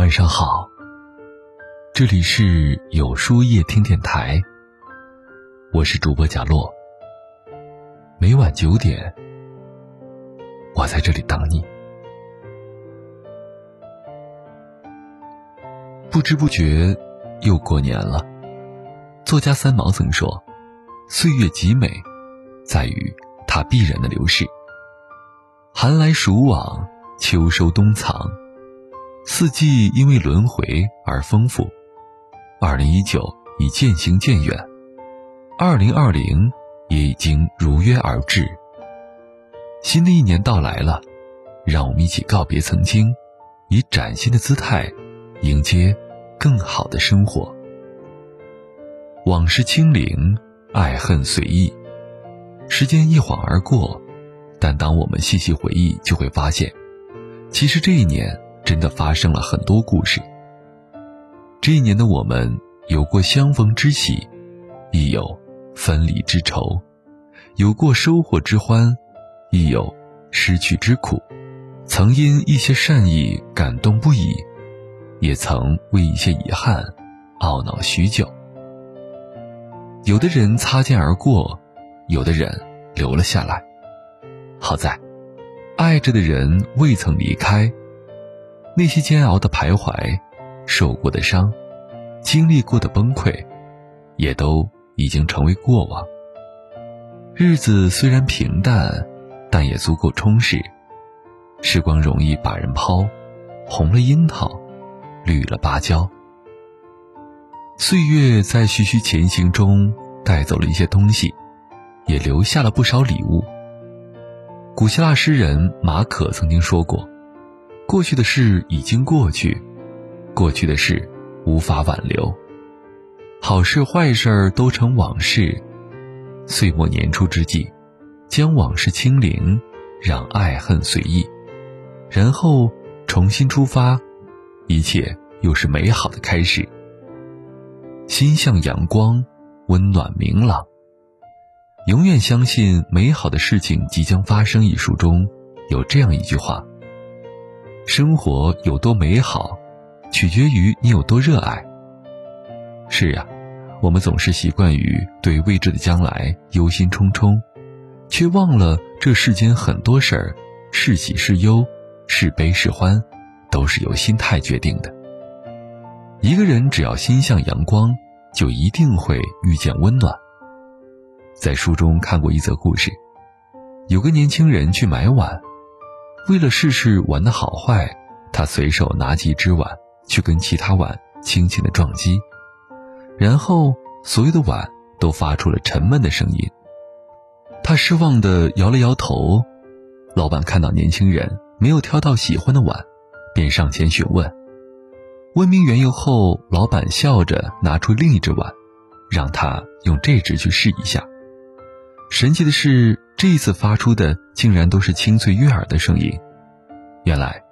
晚上好，这里是有书夜听电台，我是主播贾洛。每晚九点，我在这里等你。不知不觉又过年了。作家三毛曾说：“岁月极美，在于它必然的流逝。寒来暑往，秋收冬藏，四季因为轮回而丰富。二零一九已渐行渐远，二零二零也已经如约而至。新的一年到来了，让我们一起告别曾经，以崭新的姿态迎接更好的生活。”往事清零，爱恨随意。时间一晃而过，但当我们细细回忆，就会发现，其实这一年真的发生了很多故事。这一年的我们，有过相逢之喜，亦有分离之愁；有过收获之欢，亦有失去之苦。曾因一些善意感动不已，也曾为一些遗憾懊恼许久。有的人擦肩而过，有的人留了下来。好在，爱着的人未曾离开。那些煎熬的徘徊，受过的伤，经历过的崩溃，也都已经成为过往。日子虽然平淡，但也足够充实。时光容易把人抛，红了樱桃，绿了芭蕉。岁月在徐徐前行中带走了一些东西，也留下了不少礼物。古希腊诗人马可曾经说过：“过去的事已经过去，过去的事无法挽留。好事坏事都成往事。岁末年初之际，将往事清零，让爱恨随意，然后重新出发，一切又是美好的开始。”心向阳光，温暖明朗。永远相信美好的事情即将发生。一书中有这样一句话：生活有多美好，取决于你有多热爱。是呀，我们总是习惯于对未知的将来忧心忡忡，却忘了这世间很多事儿，是喜是忧，是悲是欢，都是由心态决定的。一个人只要心向阳光，就一定会遇见温暖。在书中看过一则故事，有个年轻人去买碗，为了试试碗的好坏，他随手拿起一只碗去跟其他碗轻轻的撞击，然后所有的碗都发出了沉闷的声音。他失望的摇了摇头。老板看到年轻人没有挑到喜欢的碗，便上前询问。问明缘由后，老板笑着拿出另一只碗，让他用这只去试一下。神奇的是，这一次发出的竟然都是清脆悦耳的声音。原来，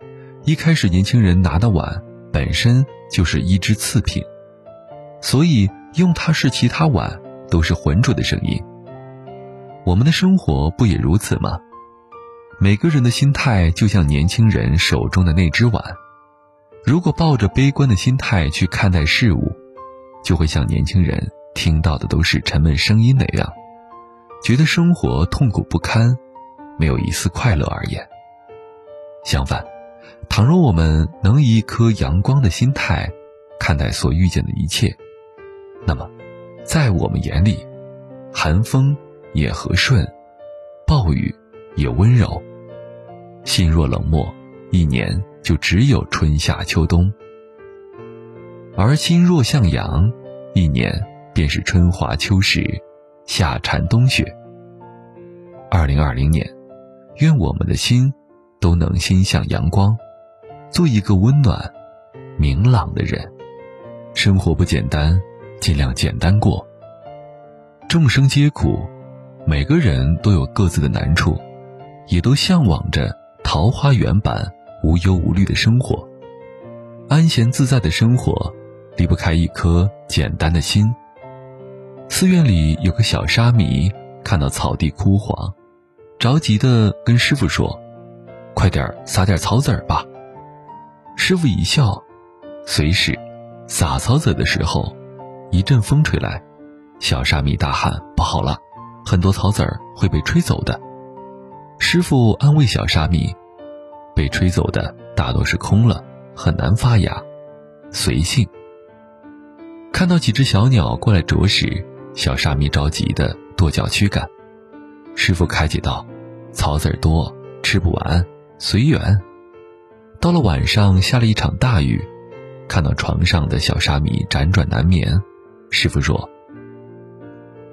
一开始年轻人拿的碗本身就是一只次品，所以用它试其他碗都是浑浊的声音。我们的生活不也如此吗？每个人的心态就像年轻人手中的那只碗。如果抱着悲观的心态去看待事物，就会像年轻人听到的都是沉闷声音那样，觉得生活痛苦不堪，没有一丝快乐而言。相反，倘若我们能以一颗阳光的心态看待所遇见的一切，那么，在我们眼里，寒风也和顺，暴雨也温柔。心若冷漠，一年。就只有春夏秋冬，而心若向阳，一年便是春华秋实，夏蝉冬雪。二零二零年，愿我们的心都能心向阳光，做一个温暖、明朗的人。生活不简单，尽量简单过。众生皆苦，每个人都有各自的难处，也都向往着桃花源般。无忧无虑的生活，安闲自在的生活，离不开一颗简单的心。寺院里有个小沙弥，看到草地枯黄，着急的跟师傅说：“快点撒点草籽儿吧。”师傅一笑：“随时，撒草籽的时候，一阵风吹来，小沙弥大喊：“不好了，很多草籽儿会被吹走的。”师傅安慰小沙弥：“被吹走的大多是空了，很难发芽，随性。”看到几只小鸟过来啄食，小沙弥着急的跺脚驱赶。师傅开解道：“草籽多，吃不完，随缘。”到了晚上，下了一场大雨，看到床上的小沙弥辗转难眠，师傅说：“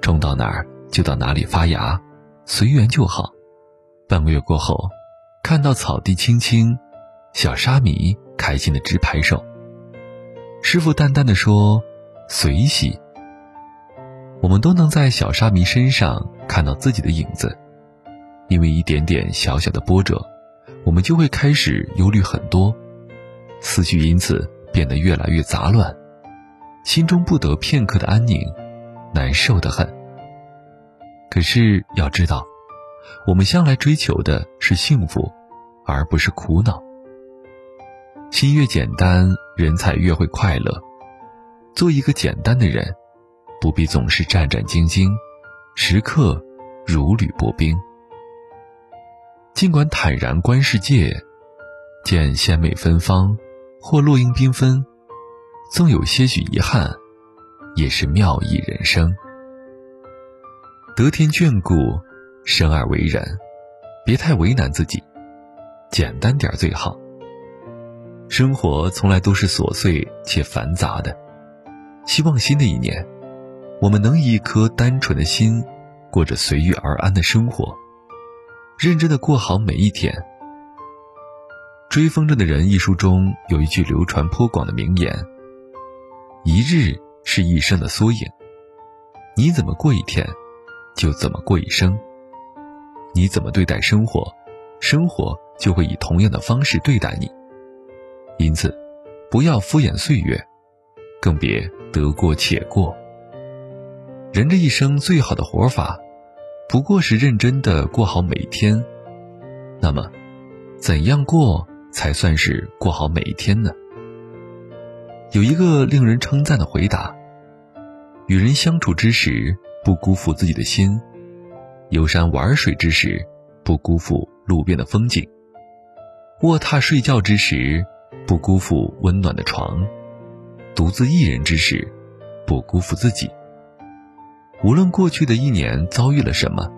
种到哪儿就到哪里发芽，随缘就好。”半个月过后，看到草地青青，小沙弥开心的直拍手。师傅淡淡的说：“随喜。”我们都能在小沙弥身上看到自己的影子，因为一点点小小的波折，我们就会开始忧虑很多，思绪因此变得越来越杂乱，心中不得片刻的安宁，难受的很。可是要知道。我们向来追求的是幸福，而不是苦恼。心越简单，人才越会快乐。做一个简单的人，不必总是战战兢兢，时刻如履薄冰。尽管坦然观世界，见鲜美芬芳，或落英缤纷，纵有些许遗憾，也是妙意人生。得天眷顾。生而为人，别太为难自己，简单点最好。生活从来都是琐碎且繁杂的，希望新的一年，我们能以一颗单纯的心，过着随遇而安的生活，认真的过好每一天。《追风筝的人》一书中有一句流传颇广的名言：“一日是一生的缩影，你怎么过一天，就怎么过一生。”你怎么对待生活，生活就会以同样的方式对待你。因此，不要敷衍岁月，更别得过且过。人这一生最好的活法，不过是认真的过好每一天。那么，怎样过才算是过好每一天呢？有一个令人称赞的回答：与人相处之时，不辜负自己的心。游山玩水之时，不辜负路边的风景；卧榻睡觉之时，不辜负温暖的床；独自一人之时，不辜负自己。无论过去的一年遭遇了什么，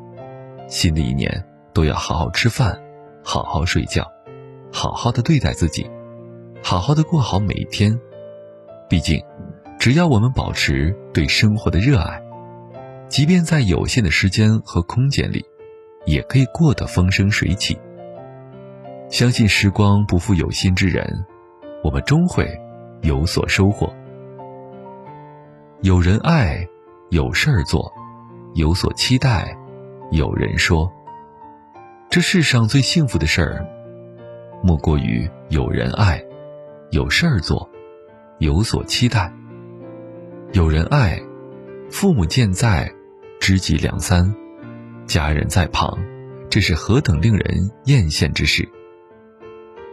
新的一年都要好好吃饭，好好睡觉，好好的对待自己，好好的过好每一天。毕竟，只要我们保持对生活的热爱。即便在有限的时间和空间里，也可以过得风生水起。相信时光不负有心之人，我们终会有所收获。有人爱，有事儿做，有所期待，有人说。这世上最幸福的事儿，莫过于有人爱，有事儿做，有所期待。有人爱，父母健在。知己两三，家人在旁，这是何等令人艳羡之事！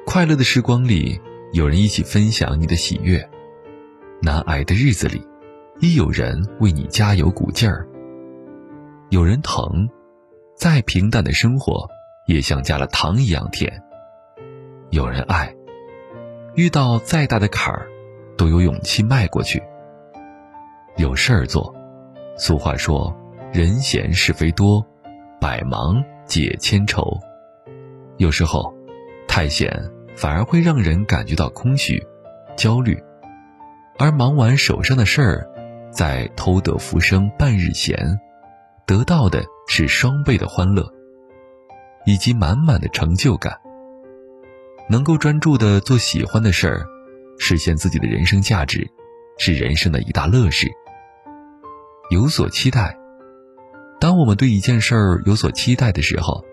快乐的时光里，有人一起分享你的喜悦；难挨的日子里，一有人为你加油鼓劲儿。有人疼，再平淡的生活也像加了糖一样甜。有人爱，遇到再大的坎儿，都有勇气迈过去。有事儿做，俗话说。人闲是非多，百忙解千愁。有时候，太闲反而会让人感觉到空虚、焦虑，而忙完手上的事儿，在偷得浮生半日闲，得到的是双倍的欢乐，以及满满的成就感。能够专注的做喜欢的事儿，实现自己的人生价值，是人生的一大乐事。有所期待。当我们对一件事儿有所期待的时候，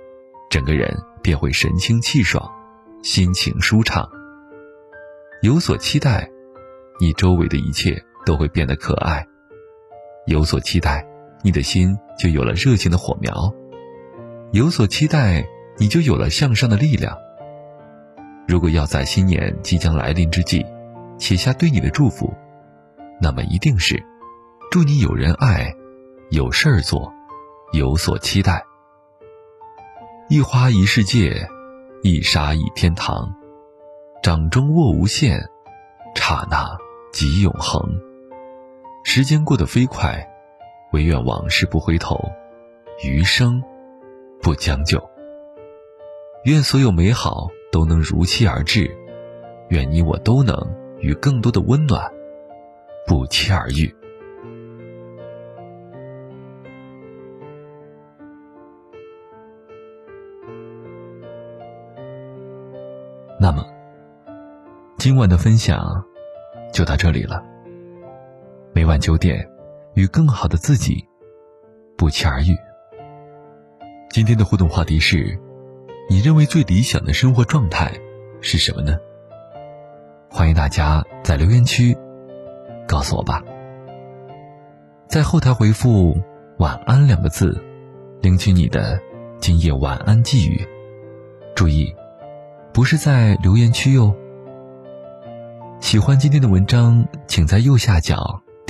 整个人便会神清气爽，心情舒畅。有所期待，你周围的一切都会变得可爱；有所期待，你的心就有了热情的火苗；有所期待，你就有了向上的力量。如果要在新年即将来临之际，写下对你的祝福，那么一定是祝你有人爱，有事儿做，有所期待。一花一世界，一沙一天堂。掌中握无限，刹那即永恒。时间过得飞快，唯愿往事不回头，余生不将就。愿所有美好都能如期而至，愿你我都能与更多的温暖不期而遇。那么。今晚的分享就到这里了。每晚九点，与更好的自己不期而遇。今天的互动话题是：你认为最理想的生活状态是什么呢？欢迎大家在留言区告诉我吧。在后台回复“晚安”两个字，领取你的今夜晚安寄语。注意，不是在留言区哟。喜欢今天的文章，请在右下角